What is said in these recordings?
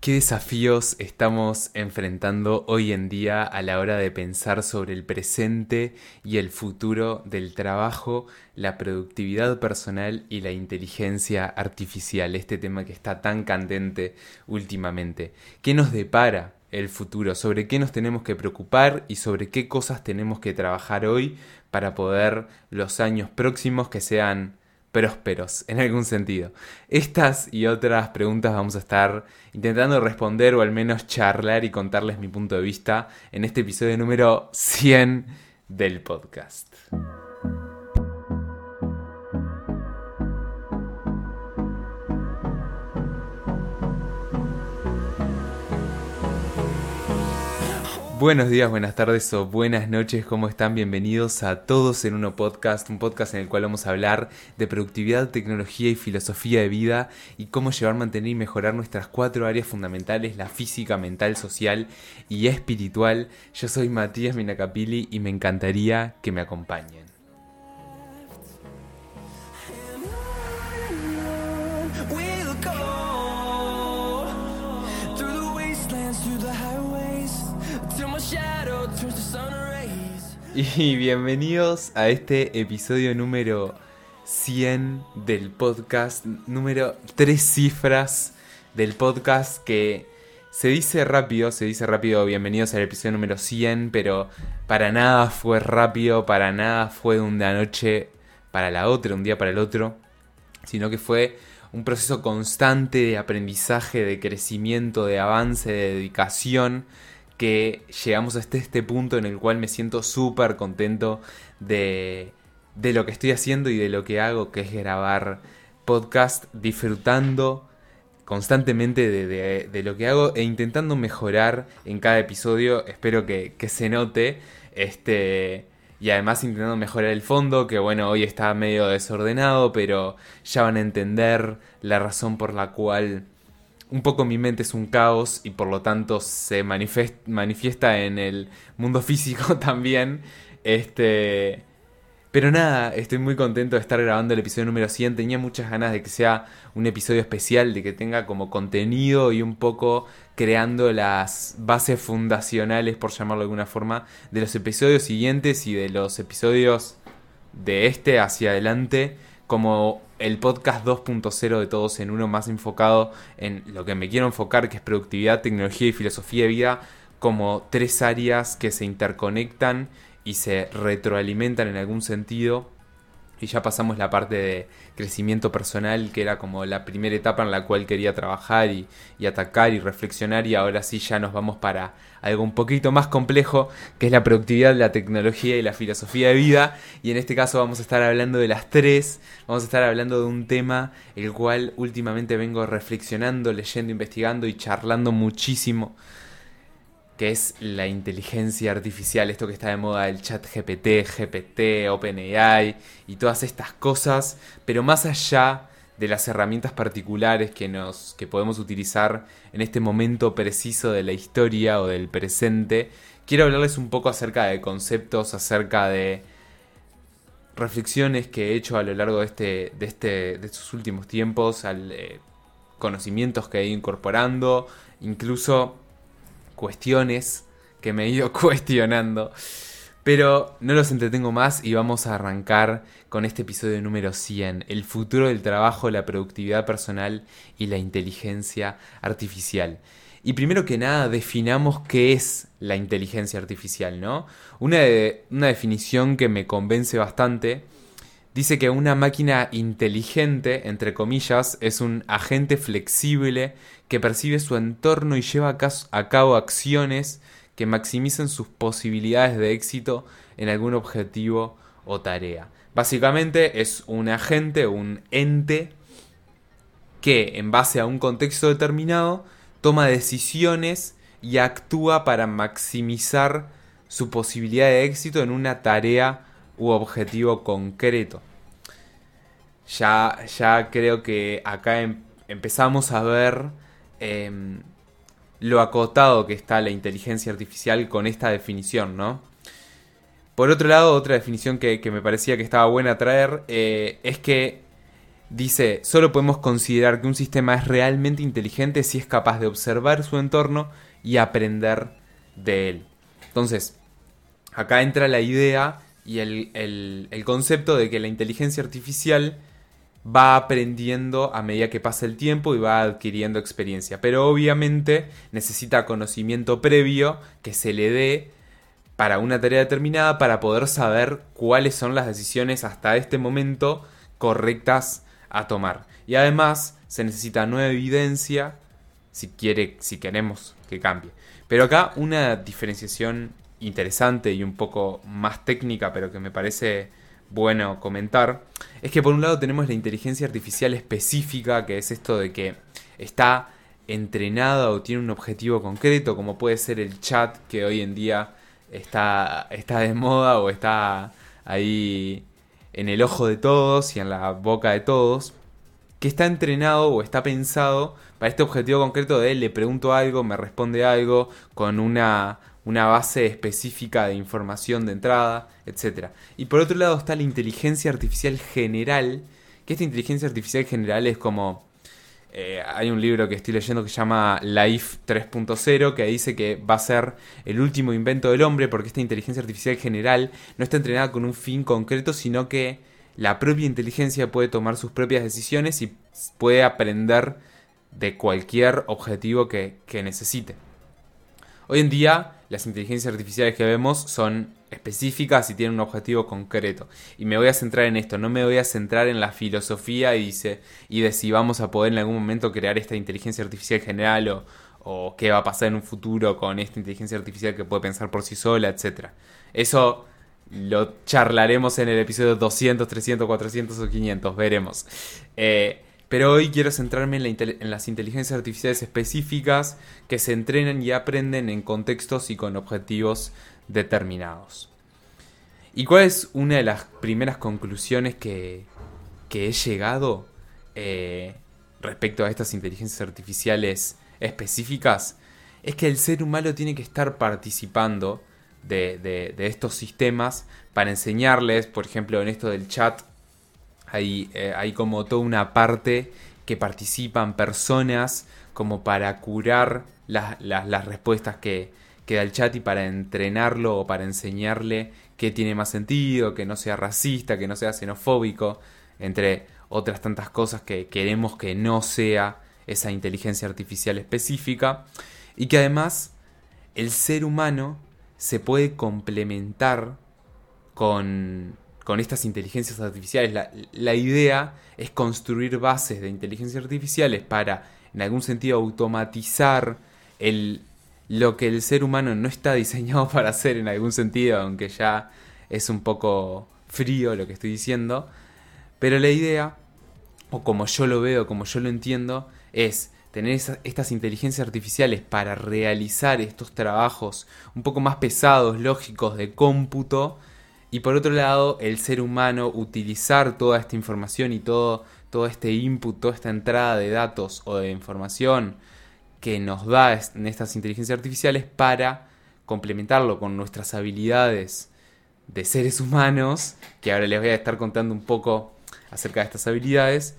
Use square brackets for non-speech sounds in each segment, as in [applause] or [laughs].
¿Qué desafíos estamos enfrentando hoy en día a la hora de pensar sobre el presente y el futuro del trabajo, la productividad personal y la inteligencia artificial? Este tema que está tan candente últimamente. ¿Qué nos depara el futuro? ¿Sobre qué nos tenemos que preocupar y sobre qué cosas tenemos que trabajar hoy para poder los años próximos que sean prósperos, en algún sentido. Estas y otras preguntas vamos a estar intentando responder o al menos charlar y contarles mi punto de vista en este episodio número 100 del podcast. Buenos días, buenas tardes o buenas noches, ¿cómo están? Bienvenidos a Todos en Uno Podcast, un podcast en el cual vamos a hablar de productividad, tecnología y filosofía de vida y cómo llevar, mantener y mejorar nuestras cuatro áreas fundamentales, la física, mental, social y espiritual. Yo soy Matías Minacapili y me encantaría que me acompañen. Y bienvenidos a este episodio número 100 del podcast, número tres cifras del podcast que se dice rápido, se dice rápido, bienvenidos al episodio número 100, pero para nada fue rápido, para nada fue de una noche para la otra, un día para el otro, sino que fue un proceso constante de aprendizaje, de crecimiento, de avance, de dedicación que llegamos hasta este punto en el cual me siento súper contento de, de lo que estoy haciendo y de lo que hago, que es grabar podcast, disfrutando constantemente de, lo que hago e intentando mejorar en cada episodio. Espero que, que, se note. Este. Y además intentando mejorar el fondo, que bueno, hoy está medio desordenado, pero ya van a entender la razón por la cual un poco mi mente es un caos y por lo tanto se manifiesta en el mundo [laughs] físico también. Este. Pero nada, estoy muy contento de estar grabando el episodio número 100. Tenía muchas ganas de que sea un episodio especial, de que tenga como contenido y un poco creando las bases fundacionales, por llamarlo de alguna forma, de los episodios siguientes y de los episodios de este hacia adelante como el podcast 2.0 de todos en uno más enfocado en lo que me quiero enfocar, que es productividad, tecnología y filosofía de vida, como tres áreas que se interconectan y se retroalimentan en algún sentido y ya pasamos la parte de crecimiento personal, que era como la primera etapa en la cual quería trabajar y, atacar y reflexionar, y ahora sí ya nos vamos para algo un poquito más complejo, que es la productividad, la tecnología y la filosofía de vida, y en este caso vamos a estar hablando de las tres, vamos a estar hablando de un tema el cual últimamente vengo reflexionando, leyendo, investigando y charlando muchísimo que es la inteligencia artificial, esto que está de moda, el chat GPT, GPT, OpenAI y todas estas cosas, pero más allá de las herramientas particulares que, nos, que podemos utilizar en este momento preciso de la historia o del presente, quiero hablarles un poco acerca de conceptos, acerca de reflexiones que he hecho a lo largo de, este, de, este, de estos últimos tiempos, al, eh, conocimientos que he ido incorporando, incluso cuestiones que me he ido [laughs] cuestionando. Pero no los entretengo más y vamos a arrancar con este episodio número 100, el futuro del trabajo, la productividad personal y la inteligencia artificial. Y primero que nada, definamos qué es la inteligencia artificial, ¿no? Una, una definición que me convence bastante dice que una máquina inteligente, entre comillas, es un agente flexible que percibe su entorno y lleva a cabo acciones que maximicen sus posibilidades de éxito en algún objetivo o tarea. Básicamente es un agente, un ente que en base a un contexto determinado toma decisiones y actúa para maximizar su posibilidad de éxito en una tarea u objetivo concreto. Ya, ya creo que acá em, empezamos a ver em, lo acotado que está la inteligencia artificial con esta definición, ¿no? Por otro lado, otra definición que, me parecía que estaba buena traer eh, es que dice, solo podemos considerar que un sistema es realmente inteligente si es capaz de observar su entorno y aprender de él. Entonces, acá entra la idea y el, el concepto de que la inteligencia artificial va aprendiendo a medida que pasa el tiempo y va adquiriendo experiencia. Pero obviamente necesita conocimiento previo que se le dé para una tarea determinada para poder saber cuáles son las decisiones hasta este momento correctas a tomar. Y además se necesita nueva evidencia si, quiere, si queremos que cambie. Pero acá una diferenciación interesante y un poco más técnica, pero que me parece bueno comentar, es que por un lado tenemos la inteligencia artificial específica, que es esto de que está entrenada o tiene un objetivo concreto, como puede ser el chat que hoy en día está, está de moda o está ahí en el ojo de todos y en la boca de todos, que está entrenado o está pensado para este objetivo concreto de le pregunto algo, me responde algo, con una, una base específica de información de entrada, etc. Y por otro lado está la inteligencia artificial general, que esta inteligencia artificial general es como... Eh, hay un libro que estoy leyendo que se llama Life 3.0 que dice que va a ser el último invento del hombre porque esta inteligencia artificial general no está entrenada con un fin concreto, sino que la propia inteligencia puede tomar sus propias decisiones y puede aprender de cualquier objetivo que, que necesite. Hoy en día las inteligencias artificiales que vemos son específicas y tienen un objetivo concreto. Y me voy a centrar en esto, no me voy a centrar en la filosofía y, y de si vamos a poder en algún momento crear esta inteligencia artificial general o, o qué va a pasar en un futuro con esta inteligencia artificial que puede pensar por sí sola, etc. Eso lo charlaremos en el episodio 200, 300, 400 o 500, veremos. Eh, pero hoy quiero centrarme en, las inteligencias artificiales específicas que se entrenan y aprenden en contextos y con objetivos determinados. ¿Y cuál es una de las primeras conclusiones que, he llegado eh, respecto a estas inteligencias artificiales específicas? Es que el ser humano tiene que estar participando de, de estos sistemas para enseñarles, por ejemplo, en esto del chat, eh, hay, como toda una parte que participan personas como para curar las, respuestas que, que, da el chat y para entrenarlo o para enseñarle qué tiene más sentido, que no sea racista, que no sea xenofóbico, entre otras tantas cosas que queremos que no sea esa inteligencia artificial específica. Y que además el ser humano se puede complementar con, con estas inteligencias artificiales. La, idea es construir bases de inteligencias artificiales para, en algún sentido, automatizar el, lo que el ser humano no está [laughs] diseñado para hacer en algún sentido, aunque ya es un poco frío lo que estoy diciendo. Pero la idea, o como yo lo veo, como yo lo entiendo, es tener estas inteligencias artificiales para realizar estos trabajos un poco más pesados, lógicos, de cómputo, y por otro lado, el ser humano utilizar toda esta información y todo, todo este input, toda esta entrada de datos o de información que nos da en estas inteligencias artificiales para complementarlo con nuestras habilidades de seres humanos, que ahora les voy a estar contando un poco acerca de estas habilidades,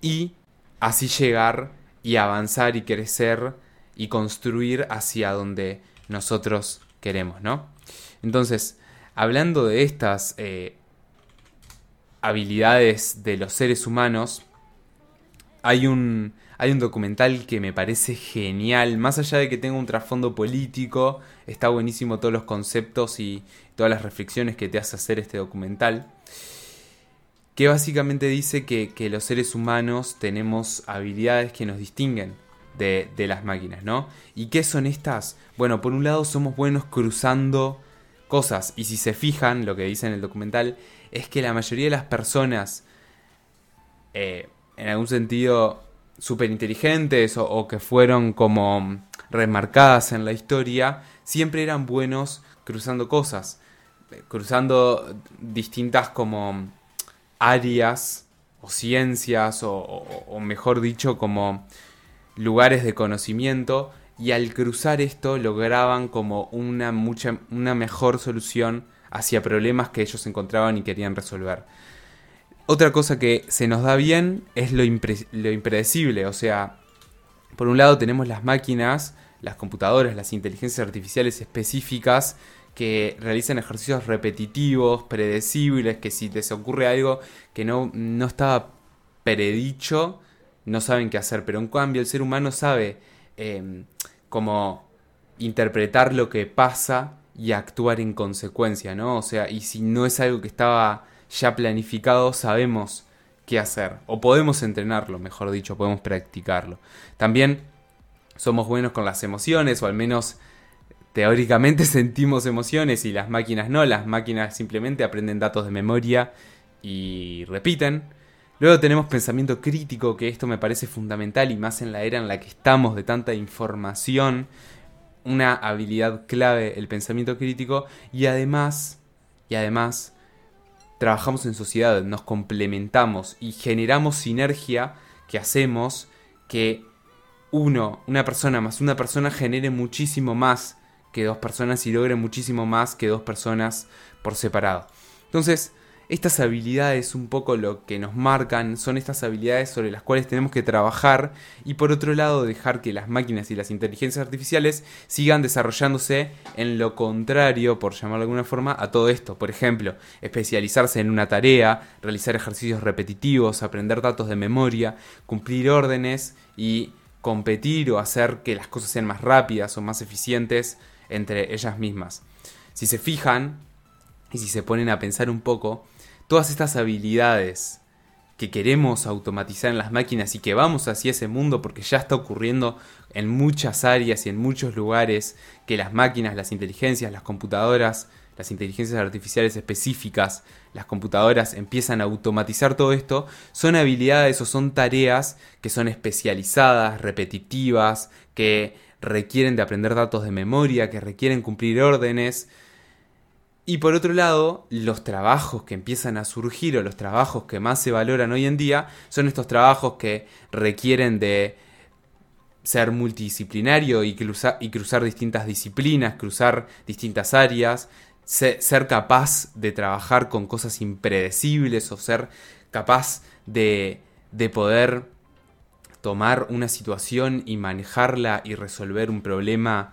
y así llegar y avanzar y crecer y construir hacia donde nosotros queremos, ¿no? Entonces, hablando de estas eh, habilidades de los seres humanos, hay un, hay un documental que me parece genial, más allá de que tenga un trasfondo político, está buenísimo todos los conceptos y todas las reflexiones que te hace hacer este documental, que básicamente dice que, los seres humanos tenemos habilidades que nos distinguen de, de las máquinas, ¿no? ¿Y qué son estas? Bueno, por un lado somos buenos cruzando cosas. Y si se fijan, lo que dice en el documental, es que la mayoría de las personas, eh, en algún sentido, súper inteligentes o, que fueron como remarcadas en la historia, siempre eran buenos cruzando cosas, eh, cruzando distintas como áreas o ciencias o mejor dicho como lugares de conocimiento y al cruzar esto lograban como una, mucha, una mejor solución hacia problemas que ellos encontraban y querían resolver. otra cosa que se nos da bien es lo, lo impredecible. O sea, por un lado tenemos las máquinas, las computadoras, las inteligencias artificiales específicas que realizan ejercicios repetitivos, predecibles, que si les ocurre algo que no, no estaba predicho, no saben qué hacer. Pero en cambio el ser humano sabe eh, cómo interpretar lo que pasa y actuar en consecuencia, ¿no? O sea, y si no es algo que estaba ya planificado, sabemos qué hacer. O podemos entrenarlo, mejor dicho, podemos practicarlo. También somos buenos con las emociones, o al menos teóricamente [laughs] sentimos emociones y las máquinas no. Las máquinas simplemente aprenden datos de memoria y repiten. Luego tenemos pensamiento crítico, que esto me parece fundamental y más en la era en la que estamos de tanta información. Una habilidad clave, el pensamiento crítico. Y además, y además, trabajamos en sociedad, nos complementamos y generamos sinergia que hacemos que uno, una persona más una persona genere muchísimo más que dos personas y logre muchísimo más que dos personas por separado. Entonces, estas habilidades un poco lo que nos marcan son estas habilidades sobre las cuales tenemos que trabajar y por otro lado dejar que las máquinas y las inteligencias artificiales sigan desarrollándose en lo contrario, por llamarlo de alguna forma, a todo esto. Por ejemplo, especializarse en una tarea, realizar ejercicios repetitivos, aprender datos de memoria, cumplir órdenes y competir o hacer que las cosas sean más rápidas o más eficientes entre ellas mismas. Si se fijan y si se ponen a pensar un poco, todas estas habilidades que queremos automatizar en las máquinas y que vamos hacia ese mundo porque ya está ocurriendo en muchas áreas y en muchos lugares que las máquinas, las inteligencias, las computadoras, las inteligencias artificiales específicas, las computadoras empiezan a automatizar todo esto, son habilidades o son tareas que son especializadas, repetitivas, que requieren de aprender datos de memoria, que requieren cumplir órdenes, y por otro lado, los trabajos que empiezan a surgir o los trabajos que más se valoran hoy en día son estos trabajos que requieren de ser multidisciplinario y cruzar, y cruzar distintas disciplinas, cruzar distintas áreas, ser capaz de trabajar con cosas impredecibles o ser capaz de, de poder tomar una situación y manejarla y resolver un problema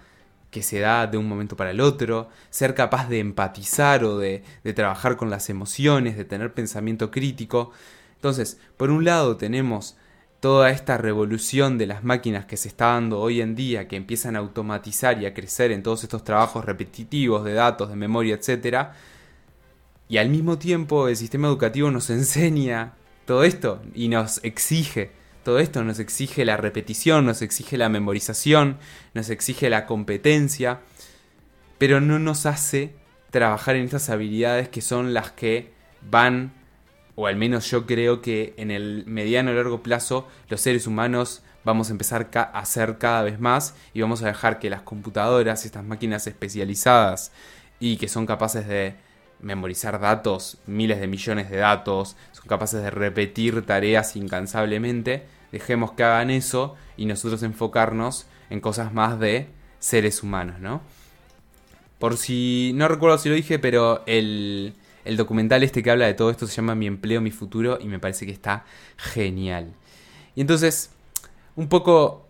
que se da de un momento para el otro, ser capaz de empatizar o de, trabajar con las emociones, de tener pensamiento crítico. Entonces, por un lado tenemos toda esta revolución de las máquinas que se está dando hoy en día, que empiezan a automatizar y a crecer en todos estos trabajos repetitivos de datos, de memoria, etc. Y al mismo tiempo el sistema educativo nos [laughs] enseña todo esto y nos exige todo esto nos exige la repetición, nos exige la memorización, nos exige la competencia, pero no nos hace trabajar en estas habilidades que son las que van, o al menos yo creo que en el mediano o largo plazo los seres humanos vamos a empezar a hacer cada vez más y vamos a dejar que las computadoras, estas máquinas especializadas y que son capaces de memorizar datos, miles de millones de datos, son capaces de repetir tareas incansablemente, dejemos que hagan eso y nosotros enfocarnos en cosas más de seres humanos, ¿no? Por si no recuerdo si lo dije, pero el, el documental este que habla de todo esto se llama Mi empleo, mi futuro y me parece que está genial. Y entonces, un poco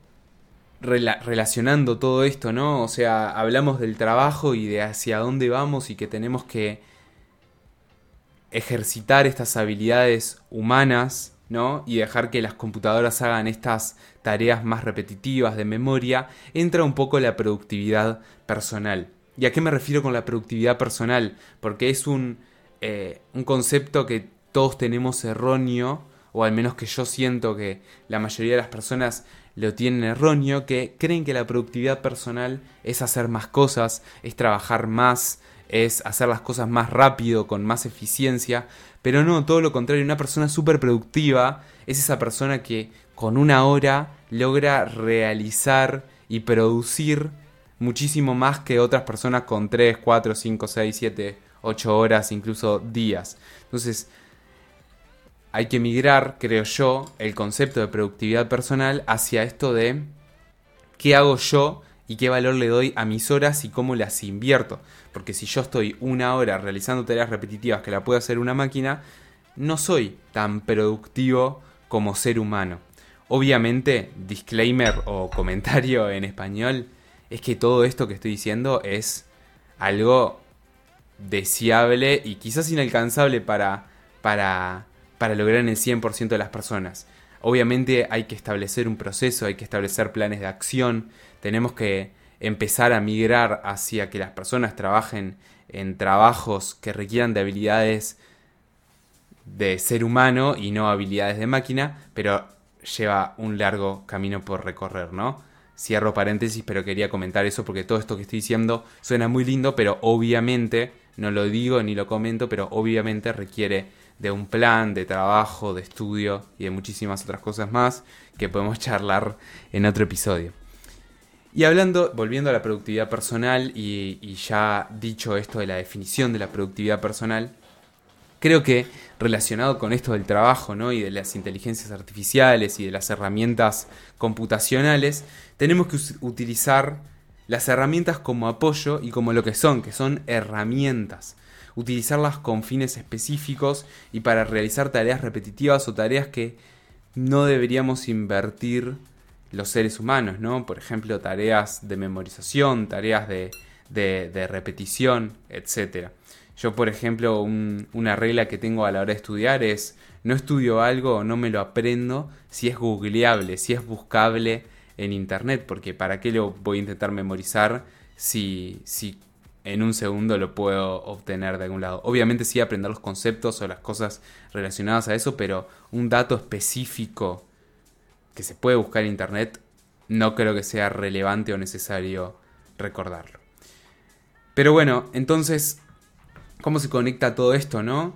relacionando todo esto, ¿no? O sea, hablamos del trabajo y de hacia dónde vamos y que tenemos que ejercitar estas habilidades humanas, ¿no? Y dejar que las computadoras hagan estas tareas más repetitivas de memoria, entra un poco la productividad personal. ¿Y a qué me refiero con la productividad personal? Porque es un, eh, un concepto que todos tenemos erróneo, o al menos que yo siento que la mayoría de las personas lo tienen erróneo, que creen que la productividad personal es hacer más cosas, es trabajar más, es hacer las cosas más rápido, con más eficiencia, pero no, todo lo contrario, una persona súper productiva es esa persona que con una hora logra realizar y producir muchísimo más que otras personas con 3, 4, 5, 6, 7, 8 horas, incluso días. Entonces, hay que migrar, creo yo, el concepto de productividad personal hacia esto de qué hago yo y qué valor le doy a mis horas y cómo las invierto. Porque si yo estoy una hora realizando tareas repetitivas que la puede hacer una máquina, no soy tan productivo como ser humano. Obviamente, disclaimer o comentario [laughs] en español, es que todo esto que estoy diciendo es algo deseable y quizás inalcanzable para, para, para lograr en el 100% de las personas. Obviamente hay que establecer un proceso, hay que establecer planes de acción, tenemos que empezar a migrar hacia que las personas trabajen en trabajos que requieran de habilidades de ser humano y no habilidades de máquina, pero lleva un largo camino por recorrer, ¿no? Cierro paréntesis, pero quería comentar eso porque todo esto que estoy diciendo suena muy lindo, pero obviamente, no lo digo ni lo comento, pero obviamente requiere de un plan de trabajo, de estudio y de muchísimas otras cosas más que podemos charlar en otro episodio. Y hablando, volviendo a la productividad personal y, ya dicho esto de la definición de la productividad personal, Creo que relacionado con esto del trabajo ¿no? y de las inteligencias artificiales y de las herramientas computacionales, tenemos que utilizar las herramientas como apoyo y como lo que son, que son herramientas. Utilizarlas con fines específicos y para realizar tareas repetitivas o tareas que no deberíamos invertir los seres humanos, ¿no? Por ejemplo, tareas de memorización, tareas de, de, repetición, etc. Yo, por ejemplo, una regla que tengo a la hora de estudiar es no estudio algo o no me lo aprendo si es googleable, si es buscable en internet, porque ¿para qué lo voy a intentar memorizar si, si en un segundo lo puedo obtener de algún lado? Obviamente sí aprender los conceptos o las cosas relacionadas a eso, pero un dato específico que se puede buscar en internet no creo que sea relevante o necesario recordarlo. Pero bueno, entonces cómo se conecta todo esto, ¿no?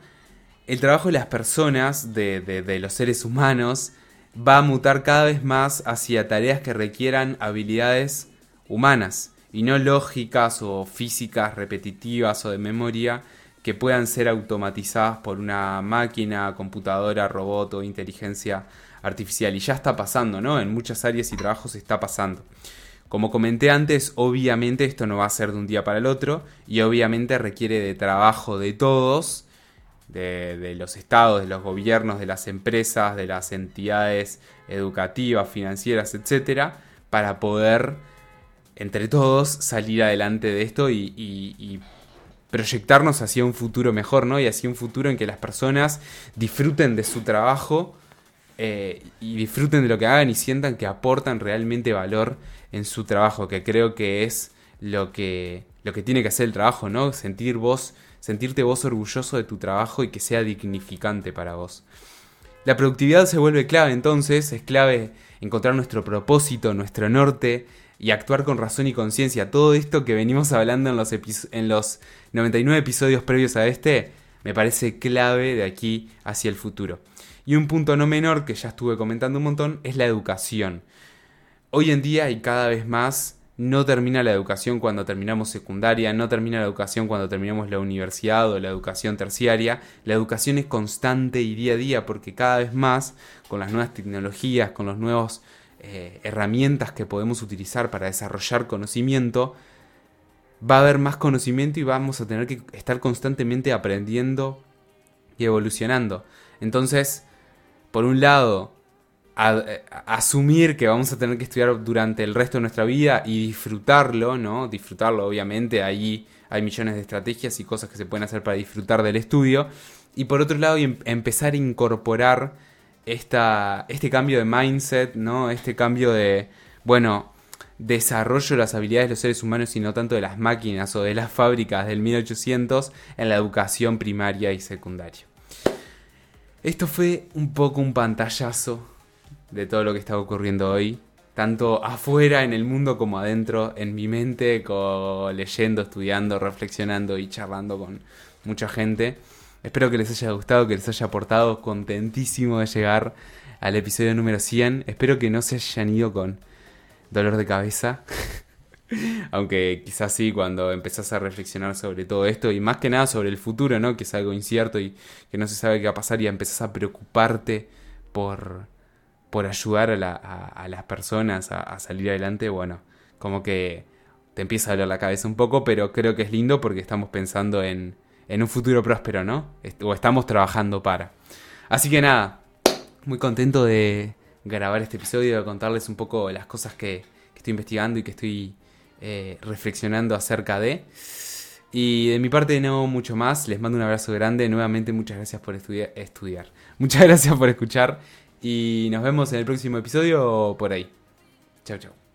El trabajo de las personas, de, los seres humanos, va a mutar cada vez más hacia tareas que requieran habilidades humanas y no lógicas o físicas repetitivas o de memoria que puedan ser automatizadas por una máquina, computadora, robot o inteligencia artificial. Y ya está pasando, ¿no? En muchas áreas y trabajos está pasando. Como comenté antes, obviamente esto no va a ser de un día para el otro y obviamente requiere de trabajo de todos, de, los estados, de los gobiernos, de las empresas, de las entidades educativas, financieras, etcétera, para poder entre todos salir adelante de esto y, proyectarnos hacia un futuro mejor, ¿no? Y hacia un futuro en que las personas disfruten de su trabajo eh, y disfruten de lo que hagan y sientan que aportan realmente valor en su trabajo, que creo que es lo que, lo que tiene que hacer el trabajo, ¿no? Sentir vos, sentirte vos orgulloso de tu trabajo y que sea dignificante para vos. La productividad se vuelve clave entonces, es clave encontrar nuestro propósito, nuestro norte y actuar con razón y conciencia. Todo esto que venimos hablando en los, en los 99 episodios previos a este me parece clave de aquí hacia el futuro. Y un punto no menor que ya estuve comentando un montón es la educación. Hoy en día y cada vez más no termina la educación cuando terminamos secundaria, no termina la educación cuando terminamos la universidad o la educación terciaria. La educación es constante y día a día porque cada vez más con las nuevas tecnologías, con las nuevas eh, herramientas que podemos utilizar para desarrollar conocimiento, va a haber más conocimiento y vamos a tener que estar constantemente aprendiendo y evolucionando. Entonces, por un lado, asumir que vamos a tener que estudiar durante el resto de nuestra vida y disfrutarlo, ¿no? Disfrutarlo, obviamente, ahí hay millones de estrategias y cosas que se pueden hacer para disfrutar del estudio. Y por otro lado, em, empezar a incorporar esta, este cambio de mindset, ¿no? Este cambio de, bueno, desarrollo de las habilidades de los seres humanos y no tanto de las máquinas o de las fábricas del 1800 en la educación primaria y secundaria. Esto fue un poco un pantallazo de todo lo que está ocurriendo hoy, tanto afuera en el mundo como adentro, en mi mente, leyendo, estudiando, reflexionando y charlando con mucha gente. Espero que les haya gustado, que les haya aportado, contentísimo de llegar al episodio número 100. Espero que no se hayan ido con dolor de cabeza. [laughs] Aunque quizás sí, cuando empezás a reflexionar sobre todo esto y más que nada sobre el futuro, ¿no? Que es algo incierto y que no se sabe qué va a pasar y empezás a preocuparte por, por ayudar a, las personas a, salir adelante, bueno, como que te empieza a doler la cabeza un poco, pero creo que es lindo porque estamos pensando en, en un futuro próspero, ¿no? O estamos trabajando para. Así que nada, muy contento de grabar este episodio, de contarles un poco las cosas que, estoy investigando y que estoy eh, reflexionando acerca de. Y de mi parte no mucho más, les mando un abrazo grande, nuevamente muchas gracias por estudiar. Muchas [laughs] gracias por escuchar y nos vemos en el próximo episodio por ahí. Chao, chao.